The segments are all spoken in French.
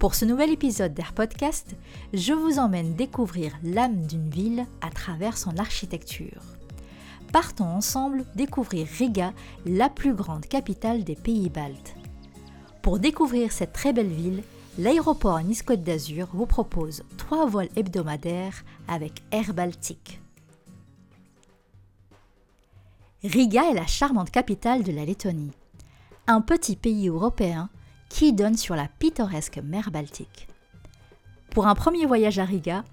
Pour ce nouvel épisode d'Air Podcast, je vous emmène découvrir l'âme d'une ville à travers son architecture. Partons ensemble découvrir Riga, la plus grande capitale des pays baltes. Pour découvrir cette très belle ville, l'aéroport Nice-Côte d'Azur vous propose trois vols hebdomadaires avec Air Baltique. Riga est la charmante capitale de la Lettonie. Un petit pays européen qui donne sur la pittoresque mer Baltique. Pour un premier voyage à Riga,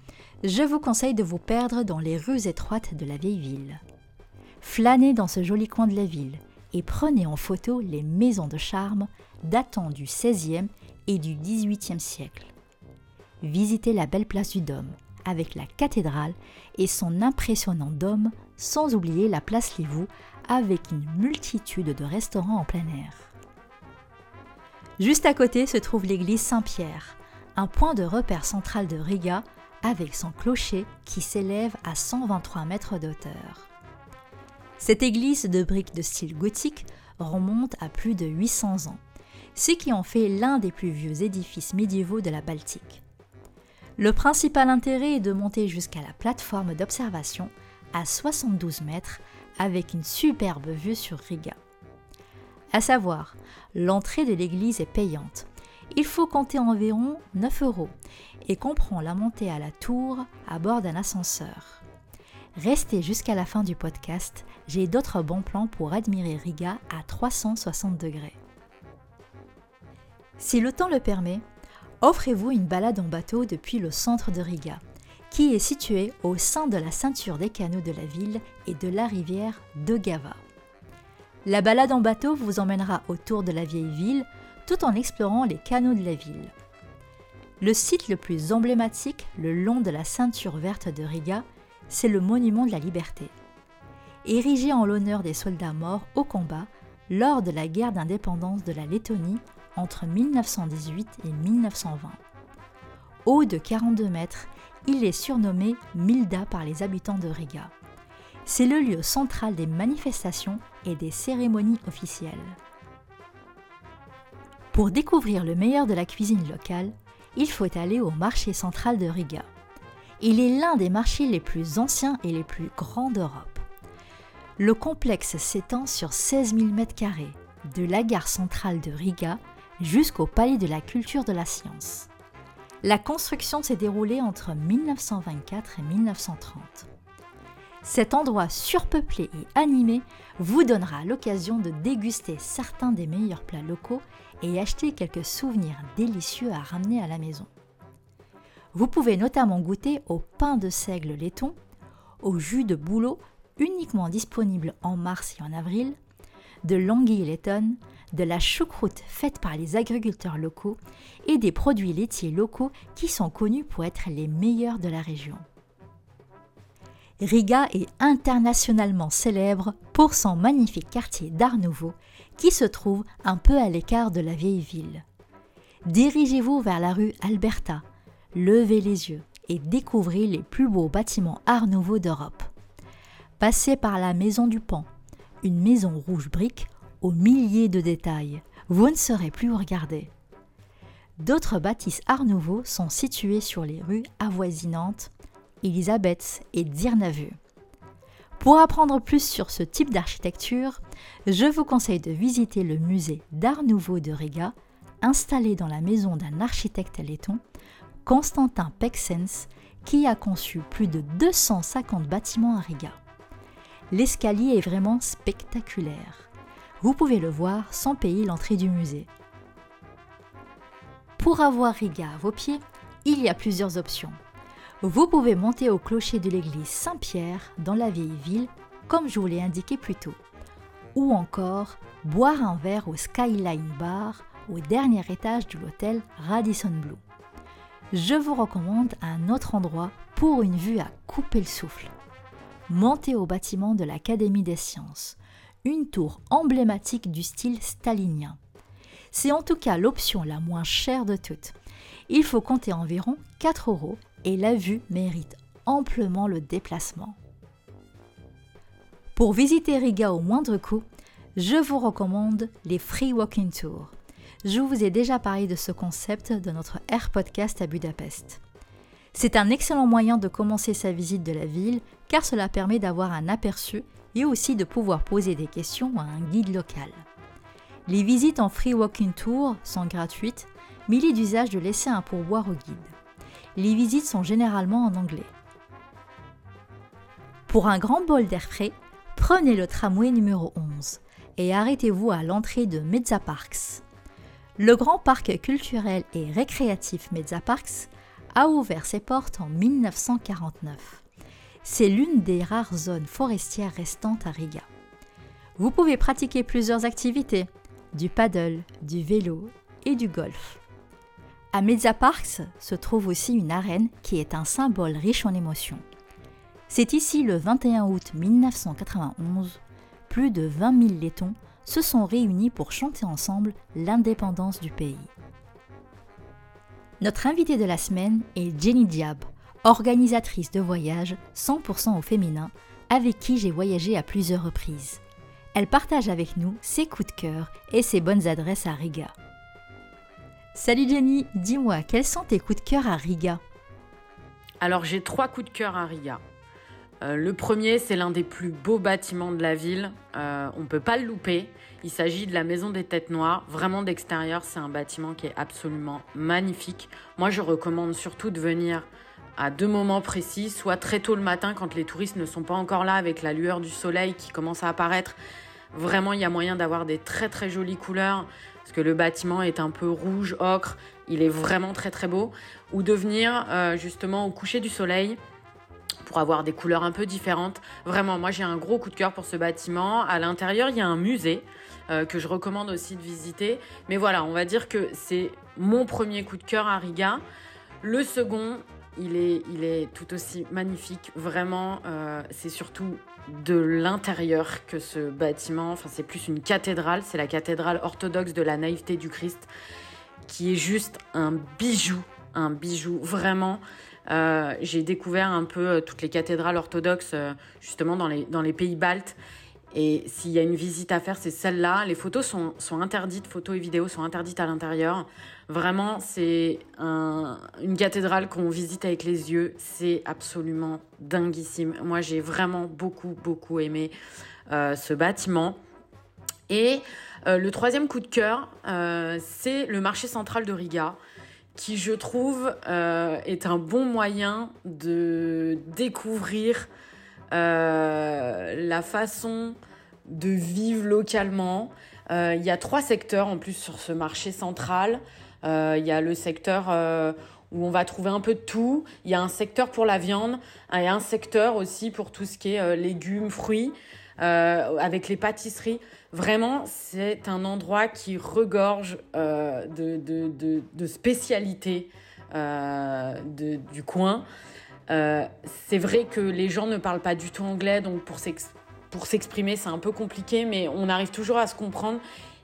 je vous conseille de vous perdre dans les rues étroites de la vieille ville. Flânez dans ce joli coin de la ville et prenez en photo les maisons de charme datant du XVIe et du XVIIIe siècle. Visitez la belle place du Dôme avec la cathédrale et son impressionnant dôme, sans oublier la place Livou avec une multitude de restaurants en plein air. Juste à côté se trouve l'église Saint-Pierre, un point de repère central de Riga avec son clocher qui s'élève à 123 mètres d'auteur. Cette église de briques de style gothique remonte à plus de 800 ans, ce qui en fait l'un des plus vieux édifices médiévaux de la Baltique. Le principal intérêt est de monter jusqu'à la plateforme d'observation à 72 mètres avec une superbe vue sur Riga. À savoir, l'entrée de l'église est payante. Il faut compter environ 9 euros et comprend la montée à la tour à bord d'un ascenseur. Restez jusqu'à la fin du podcast, j'ai d'autres bons plans pour admirer Riga à 360 degrés. Si le temps le permet, offrez-vous une balade en bateau depuis le centre de Riga, qui est situé au sein de la ceinture des canaux de la ville et de la rivière de Gava. La balade en bateau vous emmènera autour de la vieille ville tout en explorant les canaux de la ville. Le site le plus emblématique le long de la ceinture verte de Riga, c'est le Monument de la Liberté. Érigé en l'honneur des soldats morts au combat lors de la guerre d'indépendance de la Lettonie entre 1918 et 1920. Haut de 42 mètres, il est surnommé Milda par les habitants de Riga. C'est le lieu central des manifestations et des cérémonies officielles. Pour découvrir le meilleur de la cuisine locale, il faut aller au marché central de Riga. Il est l'un des marchés les plus anciens et les plus grands d'Europe. Le complexe s'étend sur 16 000 m2, de la gare centrale de Riga jusqu'au palais de la culture de la science. La construction s'est déroulée entre 1924 et 1930. Cet endroit surpeuplé et animé vous donnera l'occasion de déguster certains des meilleurs plats locaux et acheter quelques souvenirs délicieux à ramener à la maison. Vous pouvez notamment goûter au pain de seigle laiton, au jus de bouleau uniquement disponible en mars et en avril, de l'anguille laitonne, de la choucroute faite par les agriculteurs locaux et des produits laitiers locaux qui sont connus pour être les meilleurs de la région. Riga est internationalement célèbre pour son magnifique quartier d'Art Nouveau qui se trouve un peu à l'écart de la vieille ville. Dirigez-vous vers la rue Alberta, levez les yeux et découvrez les plus beaux bâtiments Art Nouveau d'Europe. Passez par la Maison du Pan, une maison rouge brique aux milliers de détails. Vous ne saurez plus où regarder. D'autres bâtisses Art Nouveau sont situées sur les rues avoisinantes Elisabeth et Dirnavu. Pour apprendre plus sur ce type d'architecture, je vous conseille de visiter le musée d'Art Nouveau de Riga, installé dans la maison d'un architecte laiton, Constantin Pexens, qui a conçu plus de 250 bâtiments à Riga. L'escalier est vraiment spectaculaire. Vous pouvez le voir sans payer l'entrée du musée. Pour avoir Riga à vos pieds, il y a plusieurs options. Vous pouvez monter au clocher de l'église Saint-Pierre dans la vieille ville, comme je vous l'ai indiqué plus tôt. Ou encore boire un verre au Skyline Bar au dernier étage de l'hôtel Radisson Blue. je vous recommande un autre endroit pour une vue à couper le souffle. Montez au bâtiment de l'Académie des sciences, une tour emblématique du style stalinien. C'est en tout cas l'option la moins chère de toutes. Il faut compter environ 4 euros et la vue mérite amplement le déplacement. Pour visiter Riga au moindre coût, je vous recommande les Free Walking Tours. Je vous ai déjà parlé de ce concept de notre Air Podcast à Budapest. C'est un excellent moyen de commencer sa visite de la ville car cela permet d'avoir un aperçu et aussi de pouvoir poser des questions à un guide local. Les visites en free walking tour sont gratuites, mais il est d'usage de laisser un pourboire au guide. Les visites sont généralement en anglais. Pour un grand bol d'air frais, prenez le tramway numéro 11 et arrêtez-vous à l'entrée de Parks. Le grand parc culturel et récréatif Parks a ouvert ses portes en 1949. C'est l'une des rares zones forestières restantes à Riga. Vous pouvez pratiquer plusieurs activités, du paddle, du vélo et du golf. À Parks se trouve aussi une arène qui est un symbole riche en émotions. C'est ici le 21 août 1991, plus de 20 000 Lettons se sont réunis pour chanter ensemble l'indépendance du pays. Notre invitée de la semaine est Jenny Diab, organisatrice de voyages 100% au féminin, avec qui j'ai voyagé à plusieurs reprises. Elle partage avec nous ses coups de cœur et ses bonnes adresses à Riga. Salut Jenny, dis-moi, quels sont tes coups de cœur à Riga Alors j'ai trois coups de cœur à Riga. Euh, le premier, c'est l'un des plus beaux bâtiments de la ville. Euh, on ne peut pas le louper. Il s'agit de la Maison des Têtes Noires. Vraiment d'extérieur, c'est un bâtiment qui est absolument magnifique. Moi, je recommande surtout de venir à deux moments précis, soit très tôt le matin quand les touristes ne sont pas encore là avec la lueur du soleil qui commence à apparaître. Vraiment, il y a moyen d'avoir des très très jolies couleurs parce que le bâtiment est un peu rouge, ocre. Il est vraiment très très beau. Ou de venir euh, justement au coucher du soleil pour avoir des couleurs un peu différentes. Vraiment, moi j'ai un gros coup de cœur pour ce bâtiment. À l'intérieur, il y a un musée euh, que je recommande aussi de visiter. Mais voilà, on va dire que c'est mon premier coup de cœur à Riga. Le second, il est, tout aussi magnifique. Vraiment, euh, c'est surtout de l'intérieur que ce bâtiment, enfin c'est plus une cathédrale, c'est la cathédrale orthodoxe de la naïveté du Christ, qui est juste un bijou, un bijou vraiment. Euh, j'ai découvert un peu euh, toutes les cathédrales orthodoxes justement dans les pays baltes et s'il y a une visite à faire, c'est celle-là. Les photos sont, sont, interdites, photos et vidéos sont interdites à l'intérieur. Vraiment, c'est un, une cathédrale qu'on visite avec les yeux. C'est absolument dinguissime. Moi, j'ai vraiment beaucoup, beaucoup aimé euh, ce bâtiment. Et euh, le troisième coup de cœur, euh, c'est le marché central de Riga qui je trouve est un bon moyen de découvrir la façon de vivre localement. Euh, il y a trois secteurs en plus sur ce marché central. Euh, il y a le secteur où on va trouver un peu de tout. Il y a un secteur pour la viande et un secteur aussi pour tout ce qui est légumes, fruits, avec les pâtisseries. Vraiment, c'est un endroit qui regorge de, spécialités du coin. Euh, c'est vrai que les gens ne parlent pas du tout anglais, donc pour s'exprimer, c'est un peu compliqué, mais on arrive toujours à se comprendre.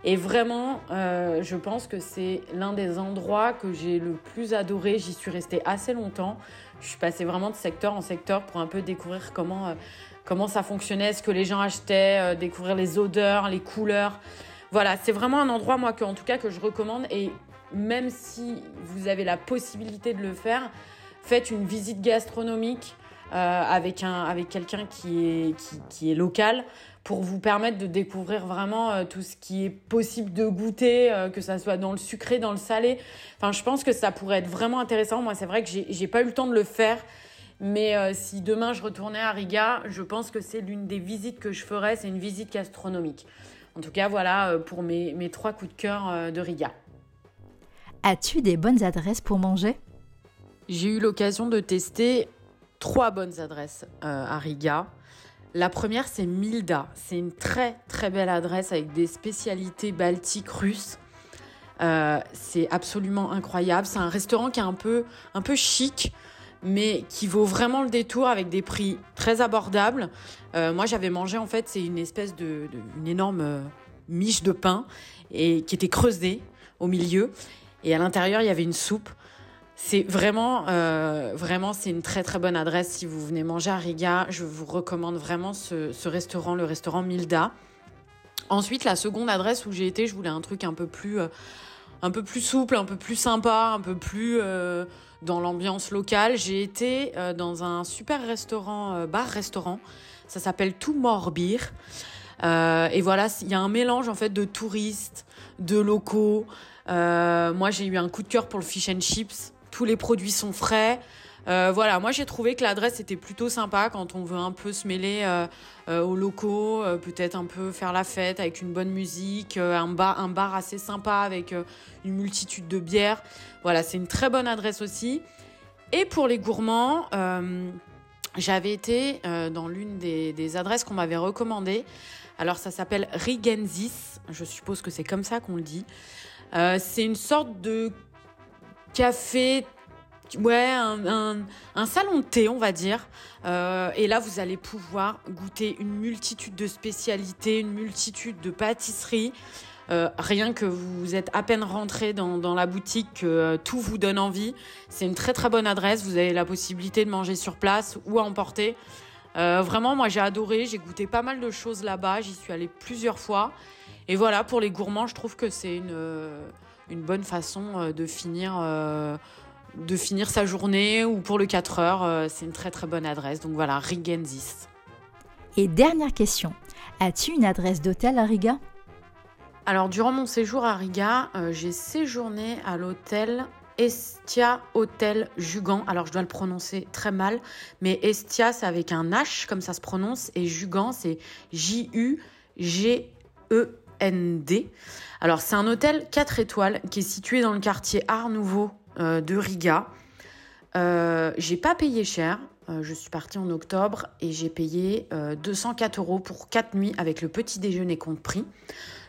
Et vraiment, euh, je pense que c'est l'un des endroits que j'ai le plus adoré. J'y suis restée assez longtemps. Je suis passée vraiment de secteur en secteur pour un peu découvrir comment, euh, comment ça fonctionnait, ce que les gens achetaient, découvrir les odeurs, les couleurs. Voilà, c'est vraiment un endroit, moi, que, en tout cas, que je recommande. Et même si vous avez la possibilité de le faire, faites une visite gastronomique euh, avec, un, avec quelqu'un qui est, qui, est local pour vous permettre de découvrir vraiment euh, tout ce qui est possible de goûter, euh, que ça soit dans le sucré, dans le salé. Enfin, je pense que ça pourrait être vraiment intéressant. Moi, c'est vrai que j'ai pas eu le temps de le faire. Mais si demain je retournais à Riga, je pense que c'est l'une des visites que je ferais, c'est une visite gastronomique. En tout cas, voilà pour mes, mes trois coups de cœur de Riga. As-tu des bonnes adresses pour manger? J'ai eu l'occasion de tester trois bonnes adresses euh, à Riga. La première, c'est Milda. C'est une très très belle adresse avec des spécialités baltiques russes. c'est absolument incroyable. C'est un restaurant qui est un peu, un peu chic, mais qui vaut vraiment le détour avec des prix très abordables. moi, j'avais mangé en fait, c'est une espèce de, une énorme miche de pain et qui était creusée au milieu, et à l'intérieur il y avait une soupe. C'est vraiment, euh, vraiment, c'est une très très bonne adresse si vous venez manger à Riga. Je vous recommande vraiment ce, restaurant, le restaurant Milda. Ensuite, la seconde adresse où j'ai été, je voulais un truc un peu plus, euh, un peu plus souple, un peu plus sympa, un peu plus euh, dans l'ambiance locale. J'ai été dans un super restaurant, bar-restaurant. Ça s'appelle Tomorrow Beer. et voilà, il y a un mélange en fait de touristes, de locaux. moi, j'ai eu un coup de cœur pour le fish and chips tous les produits sont frais. Euh, voilà, moi j'ai trouvé que l'adresse était plutôt sympa quand on veut un peu se mêler euh, euh, aux locaux, peut-être un peu faire la fête avec une bonne musique, un, bar, assez sympa avec une multitude de bières. Voilà, c'est une très bonne adresse aussi. Et pour les gourmands, j'avais été dans l'une des, des, adresses qu'on m'avait recommandées. Alors ça s'appelle Rigensis, je suppose que c'est comme ça qu'on le dit. c'est une sorte de café, ouais, un, salon de thé, on va dire. Euh, et là, vous allez pouvoir goûter une multitude de spécialités, une multitude de pâtisseries. Euh, rien que vous êtes à peine rentré dans, la boutique, que euh, tout vous donne envie. C'est une très très bonne adresse. Vous avez la possibilité de manger sur place ou à emporter. vraiment, moi j'ai adoré. J'ai goûté pas mal de choses là-bas. J'y suis allée plusieurs fois. Et voilà, pour les gourmands, je trouve que c'est une une bonne façon euh, de finir euh, de finir sa journée ou pour le 4 heures, euh, c'est une très très bonne adresse. Donc voilà, Rigensis. Et dernière question, as-tu une adresse d'hôtel à Riga? Alors durant mon séjour à Riga, j'ai séjourné à l'hôtel Estia Hotel Jugan. Alors je dois le prononcer très mal, mais Estia c'est avec un H comme ça se prononce et Jugan c'est J-U-G-E Alors c'est un hôtel 4 étoiles qui est situé dans le quartier Art Nouveau euh, de Riga. Euh, j'ai pas payé cher. Euh, je suis partie en octobre et j'ai payé 204 euros pour 4 nuits avec le petit déjeuner compris.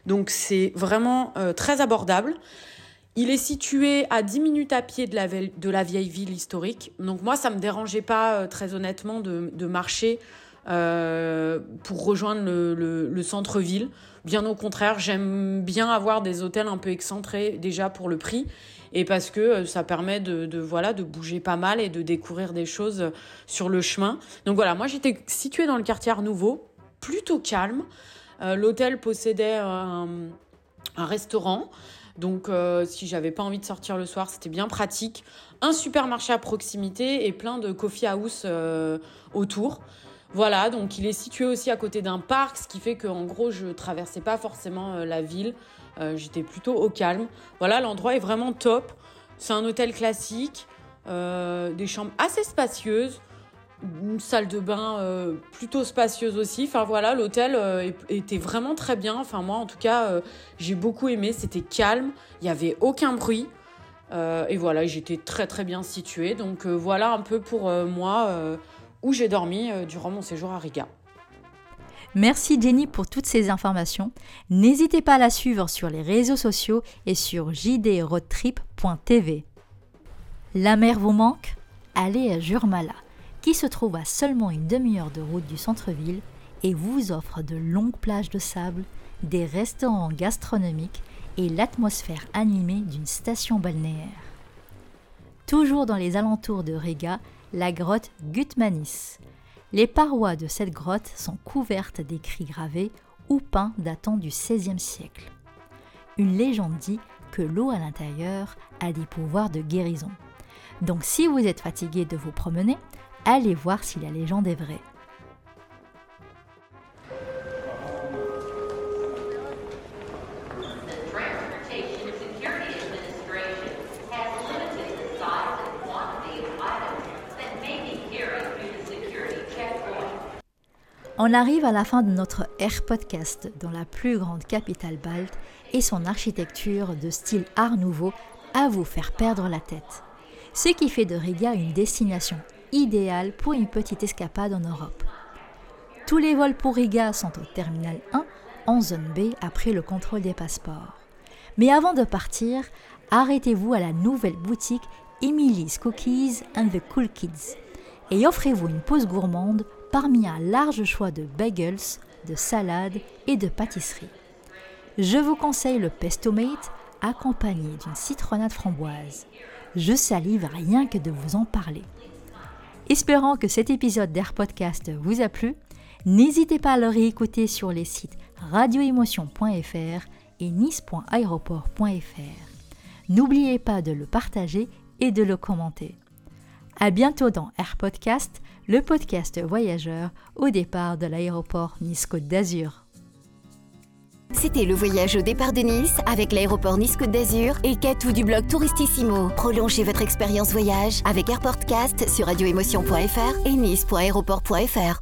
Donc c'est vraiment très abordable. Il est situé à 10 minutes à pied de la, vieille ville historique. Donc moi, ça me dérangeait pas très honnêtement de, marcher pour rejoindre le centre-ville. Bien au contraire, j'aime bien avoir des hôtels un peu excentrés déjà pour le prix et parce que euh, ça permet de, voilà de bouger pas mal et de découvrir des choses sur le chemin. Donc voilà, moi j'étais située dans le quartier Art Nouveau, plutôt calme. Euh, l'hôtel possédait un, restaurant. Donc, euh, si j'avais pas envie de sortir le soir, c'était bien pratique. Un supermarché à proximité et plein de coffee house autour. Voilà, donc il est situé aussi à côté d'un parc, ce qui fait qu'en gros, je traversais pas forcément euh, la ville. Euh, j'étais plutôt au calme. Voilà, l'endroit est vraiment top. C'est un hôtel classique, euh, des chambres assez spacieuses, une salle de bain plutôt spacieuse aussi. Enfin voilà, l'hôtel était vraiment très bien. Enfin moi, en tout cas, j'ai beaucoup aimé. C'était calme, il n'y avait aucun bruit. et voilà, j'étais très très bien située. Donc voilà un peu pour moi où j'ai dormi euh, durant mon séjour à Riga. Merci Jenny pour toutes ces informations. N'hésitez pas à la suivre sur les réseaux sociaux et sur jdroadtrip.tv. La mer vous manque? Allez à Jurmala, qui se trouve à seulement une demi-heure de route du centre-ville et vous offre de longues plages de sable, des restaurants gastronomiques et l'atmosphère animée d'une station balnéaire. Toujours dans les alentours de Riga, la grotte Gutmanis. Les parois de cette grotte sont couvertes d'écrits gravés ou peints datant du XVIe siècle. Une légende dit que l'eau à l'intérieur a des pouvoirs de guérison. Donc si vous êtes fatigué de vous promener, allez voir si la légende est vraie. On arrive à la fin de notre Air Podcast dans la plus grande capitale balte et son architecture de style Art Nouveau à vous faire perdre la tête. Ce qui fait de Riga une destination idéale pour une petite escapade en Europe. Tous les vols pour Riga sont au terminal 1 en zone B après le contrôle des passeports. Mais avant de partir, arrêtez-vous à la nouvelle boutique Emily's Cookies and the Cool Kids et offrez-vous une pause gourmande parmi un large choix de bagels, de salades et de pâtisseries. Je vous conseille le pestomate accompagné d'une citronnade framboise. Je salive rien que de vous en parler. Espérant que cet épisode d'Air Podcast vous a plu, n'hésitez pas à le réécouter sur les sites radioémotion.fr et nice.aéroport.fr. N'oubliez pas de le partager et de le commenter. À bientôt dans Air Podcast, le podcast voyageur au départ de l'aéroport Nice-Côte d'Azur. C'était le voyage au départ de Nice avec l'aéroport Nice-Côte d'Azur et Catou du blog Touristissimo. Prolongez votre expérience voyage avec AirPodcast sur radioémotion.fr et nice.aéroport.fr.